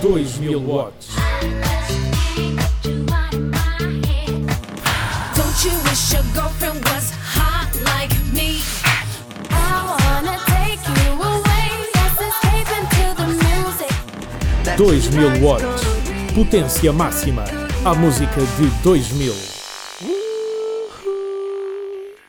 2000 watts. Don't you wish your girlfriend was hot like me? I wanna take you away. Escape into the music. 2000 watts. Potência máxima. A música de 2000.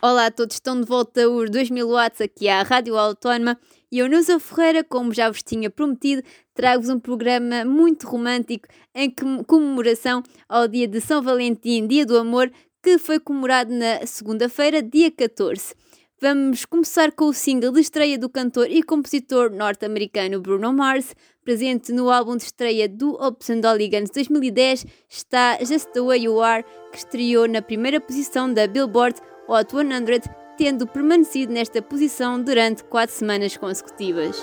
Olá a todos, estão de volta os 2000 watts aqui à Rádio Autónoma e eu, Nusa Ferreira, como já vos tinha prometido, trago-vos um programa muito romântico em comemoração ao dia de São Valentim, dia do amor, que foi comemorado na segunda-feira, dia 14. Vamos começar com o single de estreia do cantor e compositor norte-americano Bruno Mars, presente no álbum de estreia do Ops and Oligans 2010, está Just the Way You Are, que estreou na primeira posição da Billboard Hot 100, tendo permanecido nesta posição durante quatro semanas consecutivas.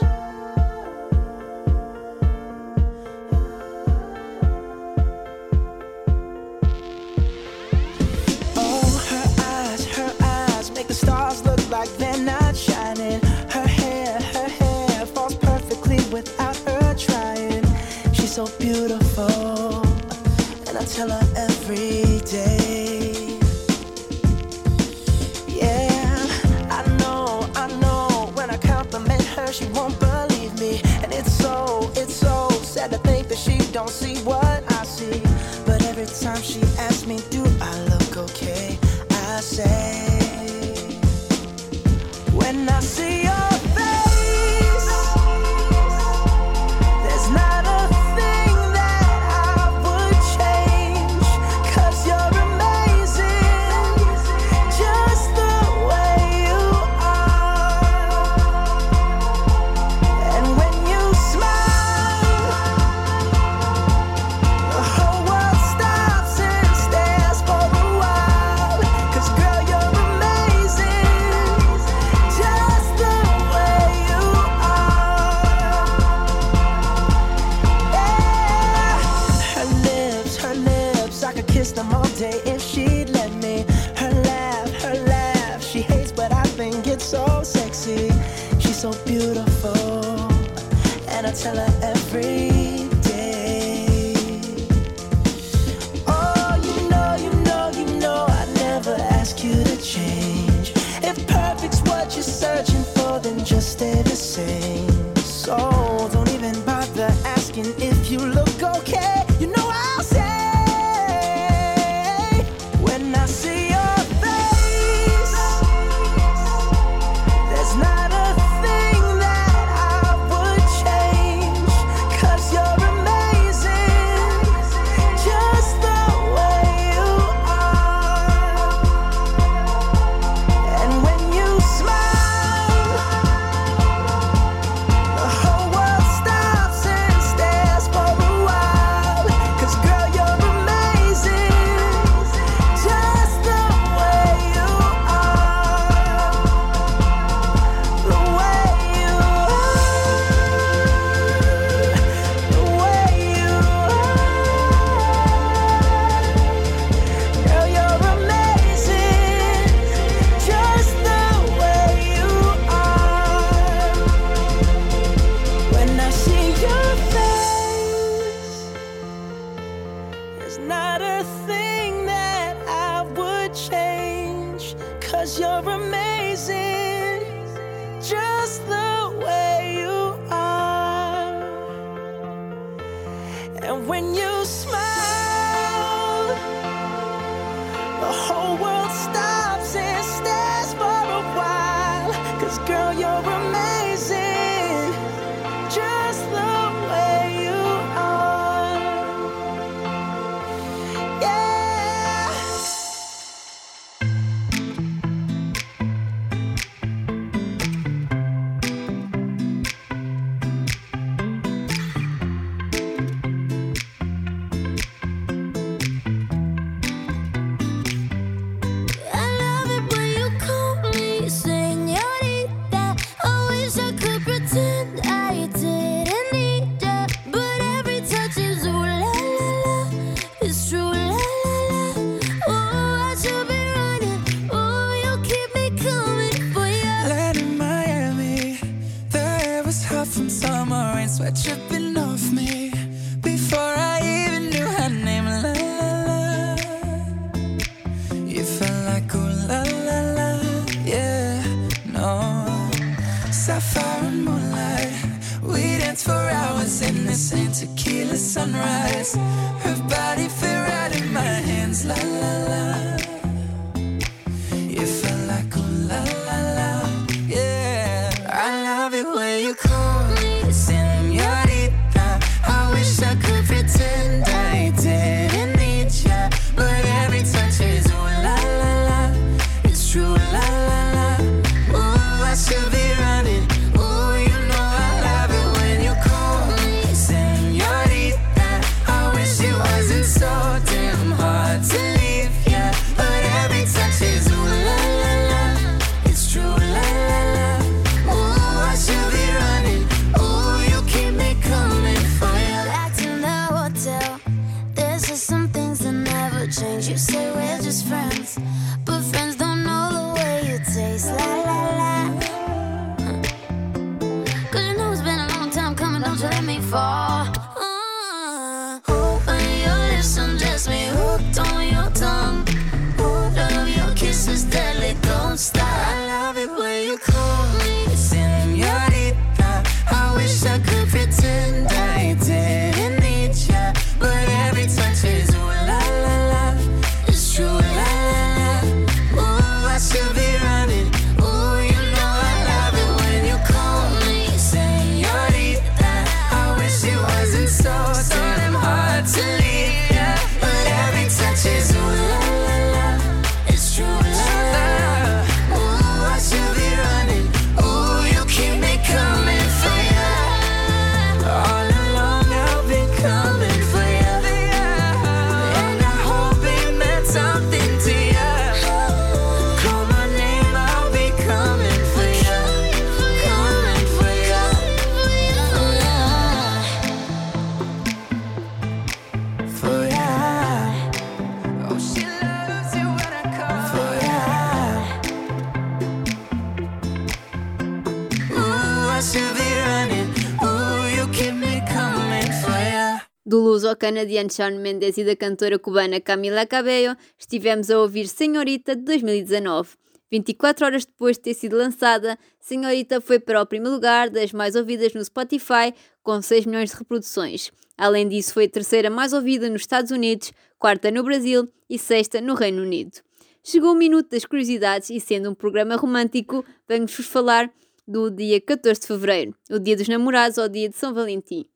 Canadiano Shawn Mendes e da cantora cubana Camila Cabello, estivemos a ouvir Senhorita de 2019. 24 horas depois de ter sido lançada, Senhorita foi para o primeiro lugar das mais ouvidas no Spotify, com 6 milhões de reproduções. Além disso, foi a terceira mais ouvida nos Estados Unidos, quarta no Brasil e sexta no Reino Unido. Chegou o minuto das curiosidades e, sendo um programa romântico, vamos-vos falar do dia 14 de fevereiro, o dia dos namorados ou dia de São Valentim.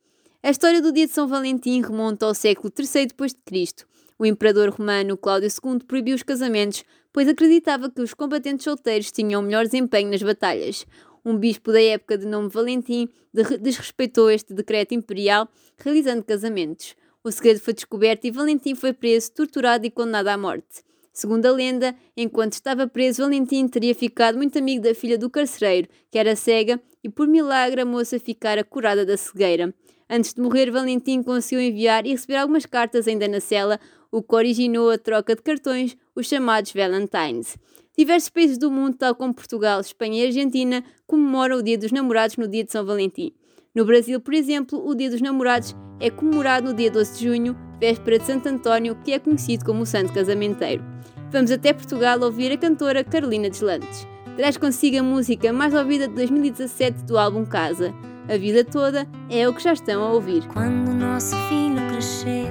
A história do dia de São Valentim remonta ao século III d.C. O imperador romano Cláudio II proibiu os casamentos, pois acreditava que os combatentes solteiros tinham melhor desempenho nas batalhas. Um bispo da época de nome Valentim de- desrespeitou este decreto imperial, realizando casamentos. O segredo foi descoberto e Valentim foi preso, torturado e condenado à morte. Segundo a lenda, enquanto estava preso, Valentim teria ficado muito amigo da filha do carcereiro, que era cega, e por milagre a moça ficara curada da cegueira. Antes de morrer, Valentim conseguiu enviar e receber algumas cartas ainda na cela, o que originou a troca de cartões, os chamados Valentines. Diversos países do mundo, tal como Portugal, Espanha e Argentina, comemoram o Dia dos Namorados no dia de São Valentim. No Brasil, por exemplo, o Dia dos Namorados é comemorado no dia 12 de junho, véspera de Santo António, que é conhecido como o Santo Casamenteiro. Vamos até Portugal ouvir a cantora Carolina Deslandes. Traz consigo a música mais ouvida de 2017 do álbum Casa. A vida toda é o que já estão a ouvir. Quando o nosso filho crescer,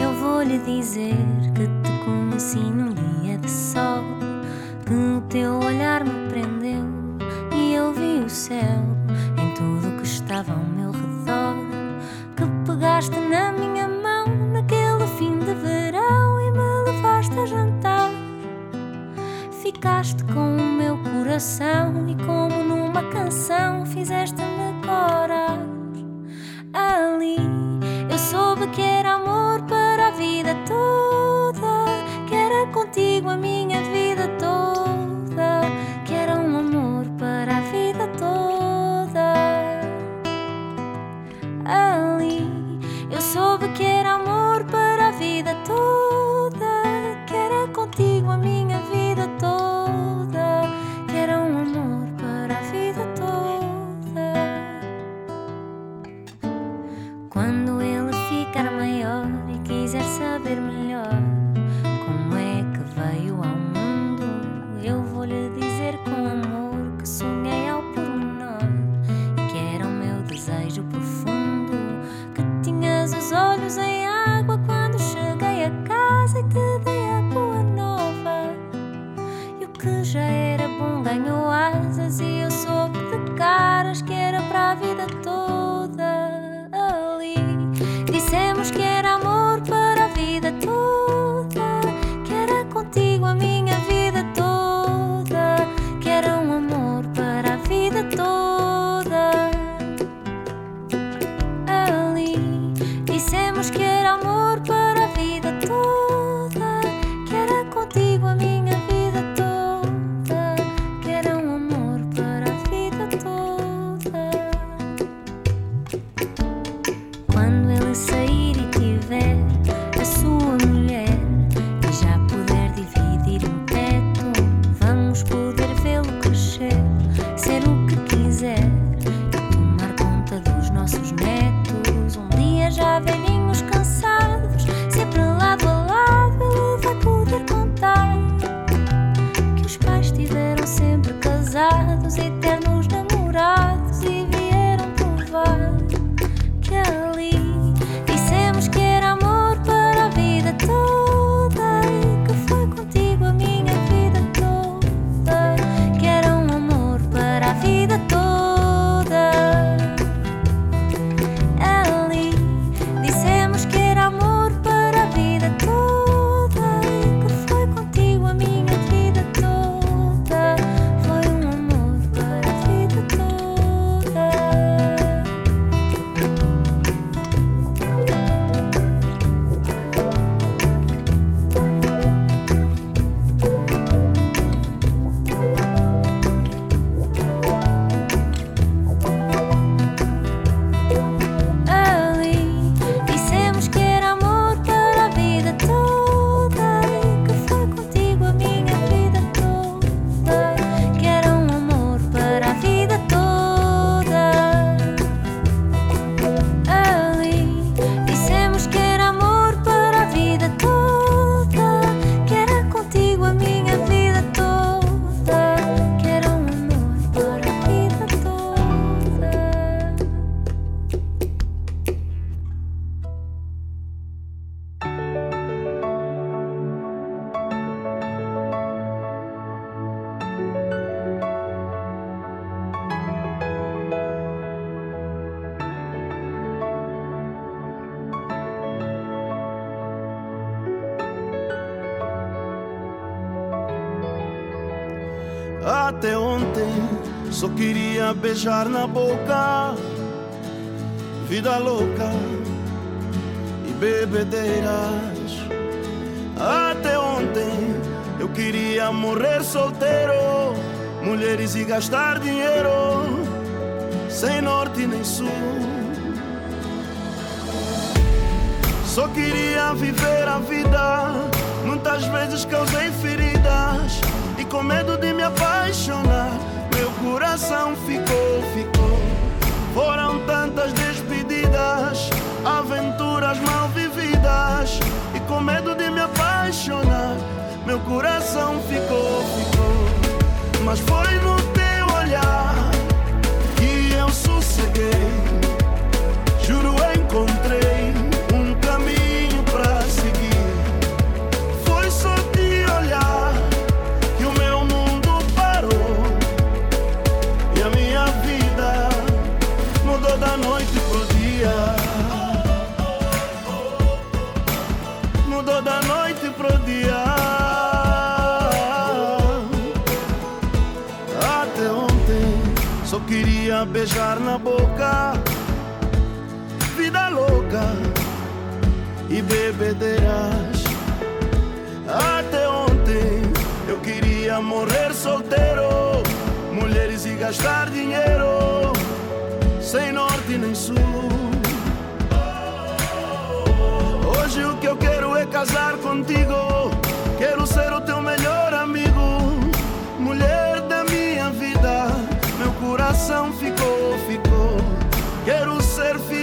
eu vou lhe dizer que te conheci num dia de sol, que o teu olhar me prendeu e eu vi o céu em tudo que estava ao meu redor, que pegaste na minha mão naquele fim de verão e me levaste a jantar. Ficaste com o meu coração e como numa canção fizeste-me corar. Ali eu soube que era amor para a vida toda, que era contigo a minha vida dormir. people beijar na boca, vida louca e bebedeiras. Até ontem eu queria morrer solteiro, mulheres e gastar dinheiro, sem norte nem sul. Só queria viver a vida, muitas vezes causei feridas e com medo de me apaixonar coração ficou, ficou. Foram tantas despedidas, aventuras mal vividas. E com medo de me apaixonar, meu coração ficou, ficou. Mas foi no teu olhar que eu sosseguei. beijar na boca, vida louca e bebedeiras. Até ontem eu queria morrer solteiro, mulheres e gastar dinheiro, sem norte nem sul. Hoje o que eu quero é casar contigo, quero ser o teu melhor coração ficou, ficou. Quero ser fiel.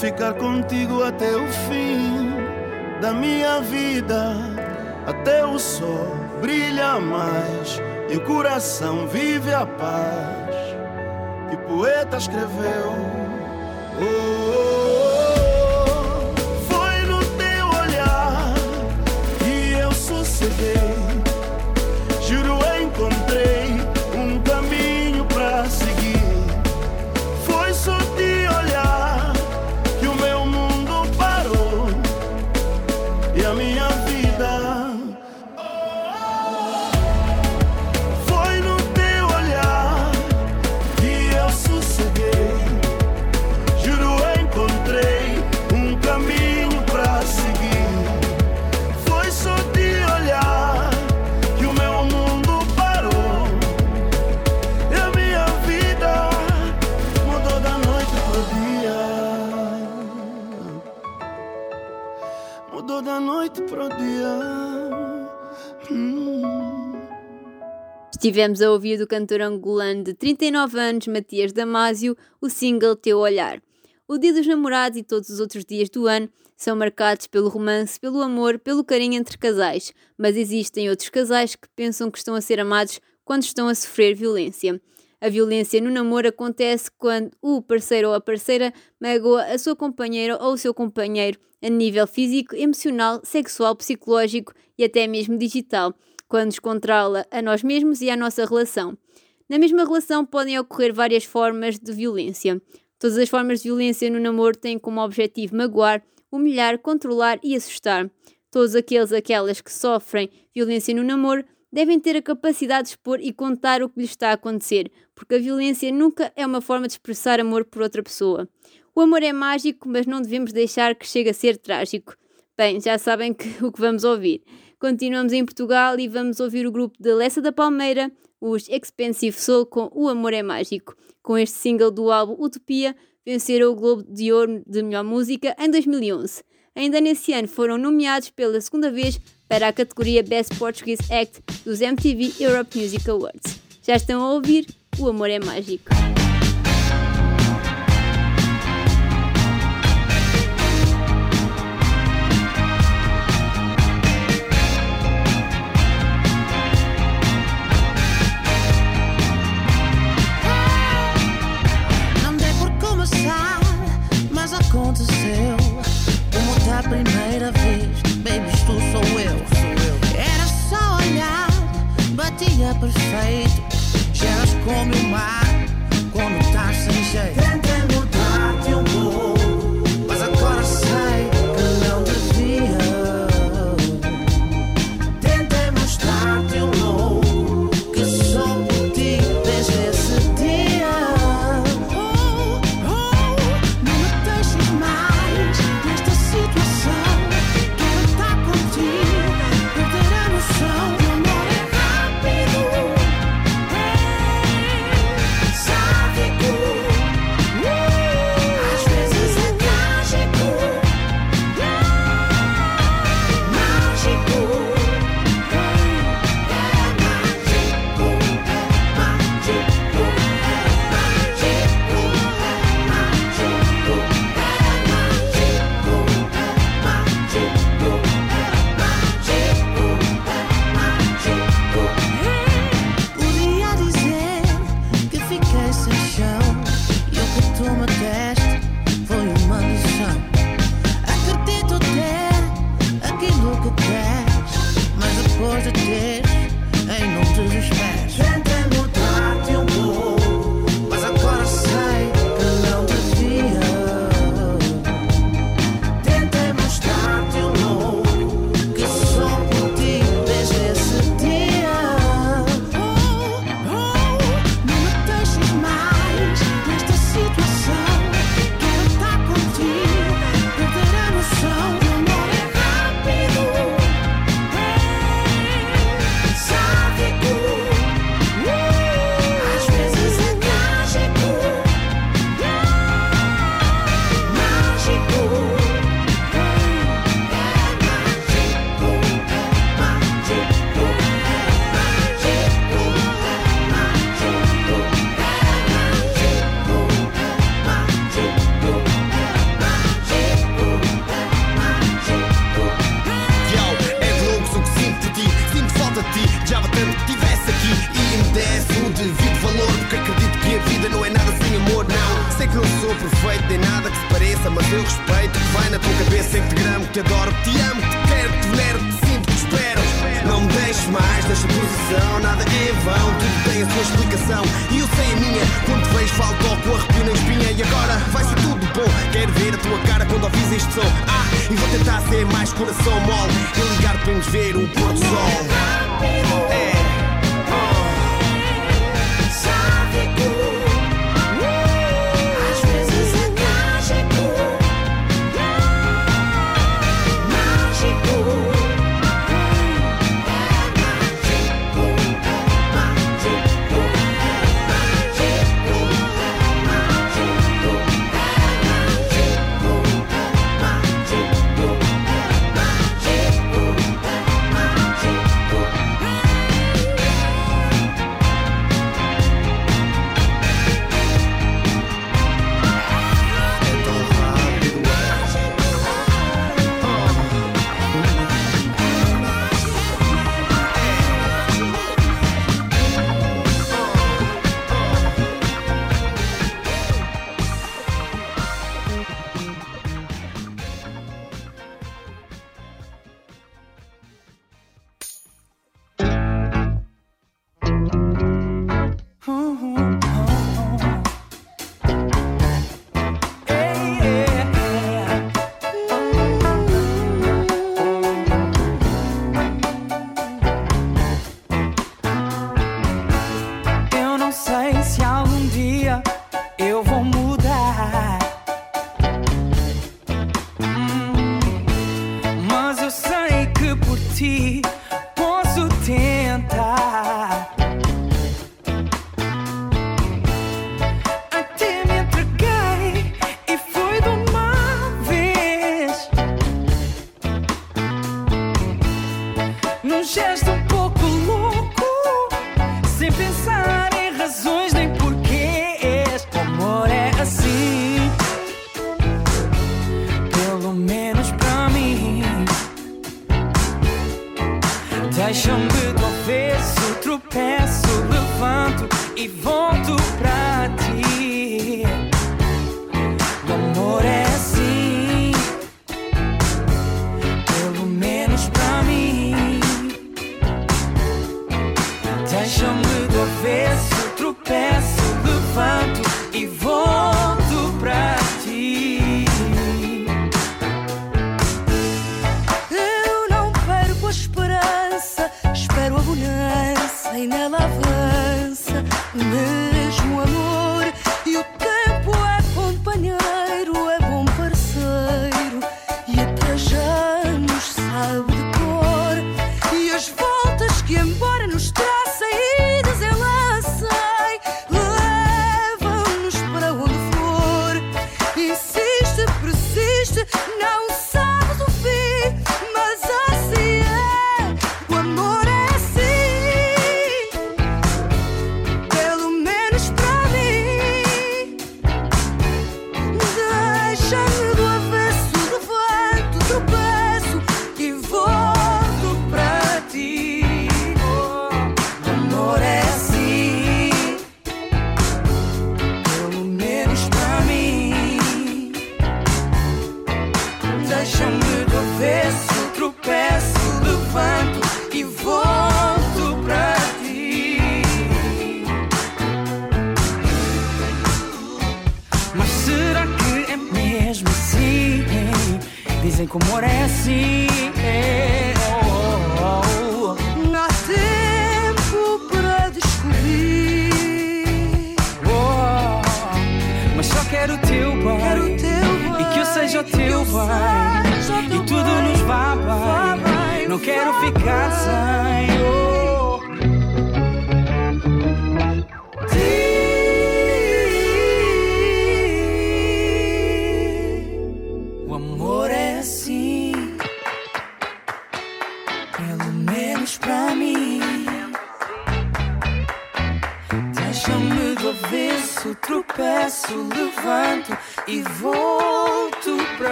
Ficar contigo até o fim da minha vida. Até o sol brilha mais e o coração vive a paz. Que poeta escreveu. Oh, oh, Estivemos a ouvir do cantor angolano de 39 anos, Matias Damasio, o single Teu Olhar. O Dia dos Namorados e todos os outros dias do ano são marcados pelo romance, pelo amor, pelo carinho entre casais, mas existem outros casais que pensam que estão a ser amados quando estão a sofrer violência. A violência no namoro acontece quando o parceiro ou a parceira magoa a sua companheira ou o seu companheiro a nível físico, emocional, sexual, psicológico e até mesmo digital, quando nos controla a nós mesmos e à nossa relação. Na mesma relação podem ocorrer várias formas de violência. Todas as formas de violência no namoro têm como objetivo magoar, humilhar, controlar e assustar. Todos aqueles aquelas que sofrem violência no namoro devem ter a capacidade de expor e contar o que lhes está a acontecer, porque a violência nunca é uma forma de expressar amor por outra pessoa. O amor é mágico, mas não devemos deixar que chegue a ser trágico. Bem, já sabem que, o que vamos ouvir. Continuamos em Portugal e vamos ouvir o grupo de Lessa da Palmeira, os Expensive Soul, com O Amor é Mágico. Com este single do álbum Utopia, venceram o Globo de Ouro de Melhor Música em 2011. Ainda nesse ano foram nomeados pela segunda vez para a categoria Best Portuguese Act dos MTV Europe Music Awards. Já estão a ouvir O Amor é Mágico.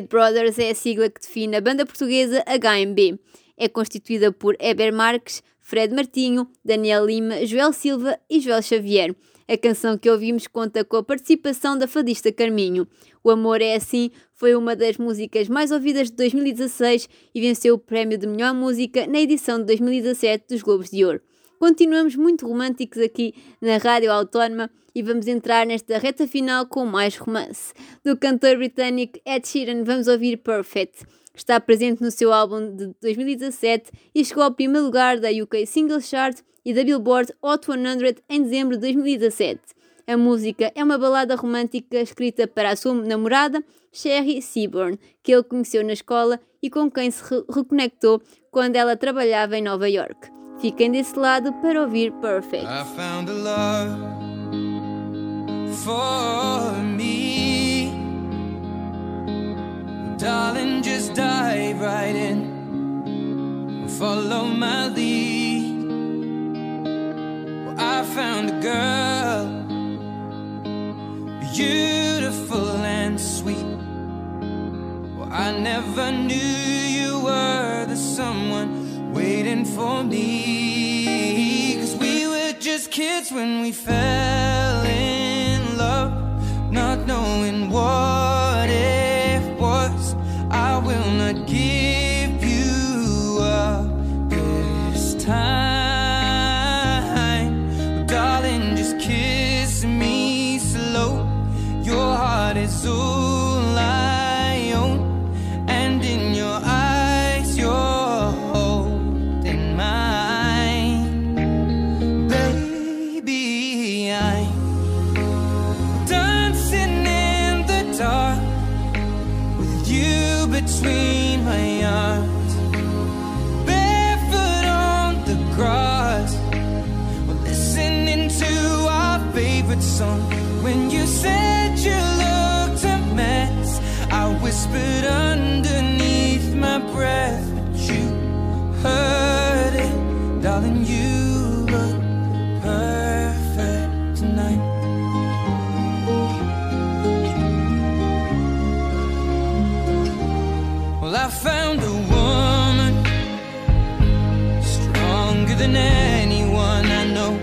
Homemade Brothers é a sigla que define a banda portuguesa HMB. É constituída por Heber Marques, Fred Martinho, Daniel Lima, Joel Silva e Joel Xavier. A canção que ouvimos conta com a participação da fadista Carminho. O Amor é Assim foi uma das músicas mais ouvidas de 2016 e venceu o prémio de melhor música na edição de 2017 dos Globos de Ouro. Continuamos muito românticos aqui na Rádio Autónoma e vamos entrar nesta reta final com mais romance. Do cantor britânico Ed Sheeran vamos ouvir Perfect. Está presente no seu álbum de 2017 e chegou ao primeiro lugar da UK Single Chart e da Billboard Hot 100 em dezembro de 2017. A música é uma balada romântica escrita para a sua namorada, Sherry Seaborn, que ele conheceu na escola e com quem se re reconectou quando ela trabalhava em Nova York. Fiquem desse lado para ouvir Perfect. I found a love for me. Darling, just dive right in. Follow my lead. Well, I found a girl, beautiful and sweet. Well, I never knew you were the someone waiting for me. Cause we were just kids when we fell found a woman stronger than anyone I know.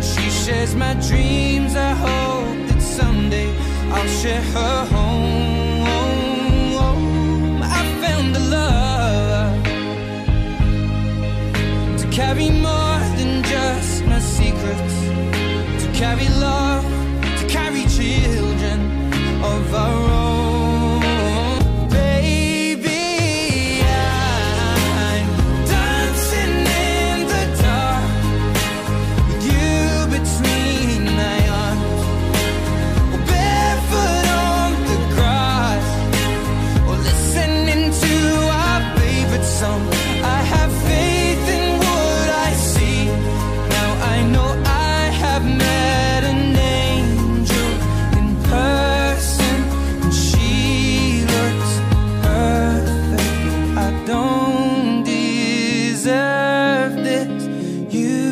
She shares my dreams. I hope that someday I'll share her home. I found a love to carry more than just my secrets, to carry love, deserve this. You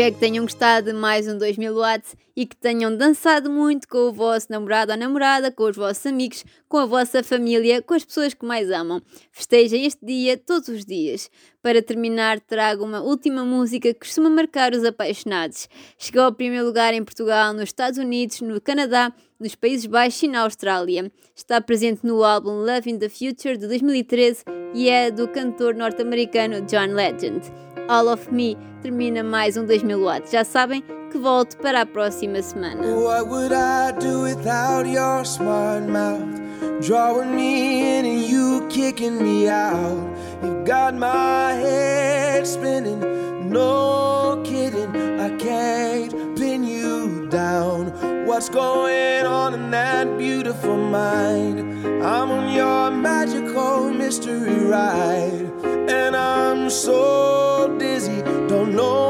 Espero que tenham gostado de mais um 2000 watts e que tenham dançado muito com o vosso namorado ou namorada, com os vossos amigos, com a vossa família, com as pessoas que mais amam. Festejem este dia todos os dias. Para terminar, trago uma última música que costuma marcar os apaixonados. Chegou ao primeiro lugar em Portugal, nos Estados Unidos, no Canadá, nos Países Baixos e na Austrália. Está presente no álbum Love in the Future de 2013 e é do cantor norte-americano John Legend. All of Me termina mais um 2000 watts. Já sabem que volto para a próxima semana. What would I do without your smart mouth? Drawing me in and you kicking me out. You've got my head spinning, no kidding. I can't pin you down. What's going on in that beautiful mind? I'm on your magical mystery ride. And I'm so know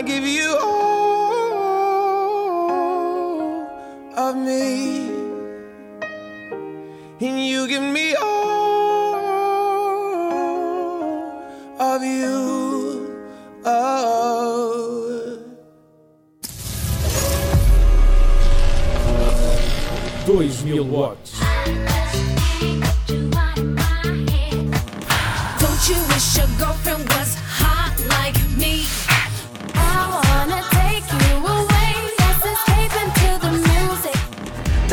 I give you all of me. And you give me all of you. Oh. 2000 watts.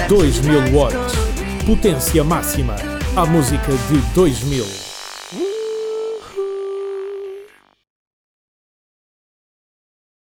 2000 watts. Potência máxima. A música de 2000.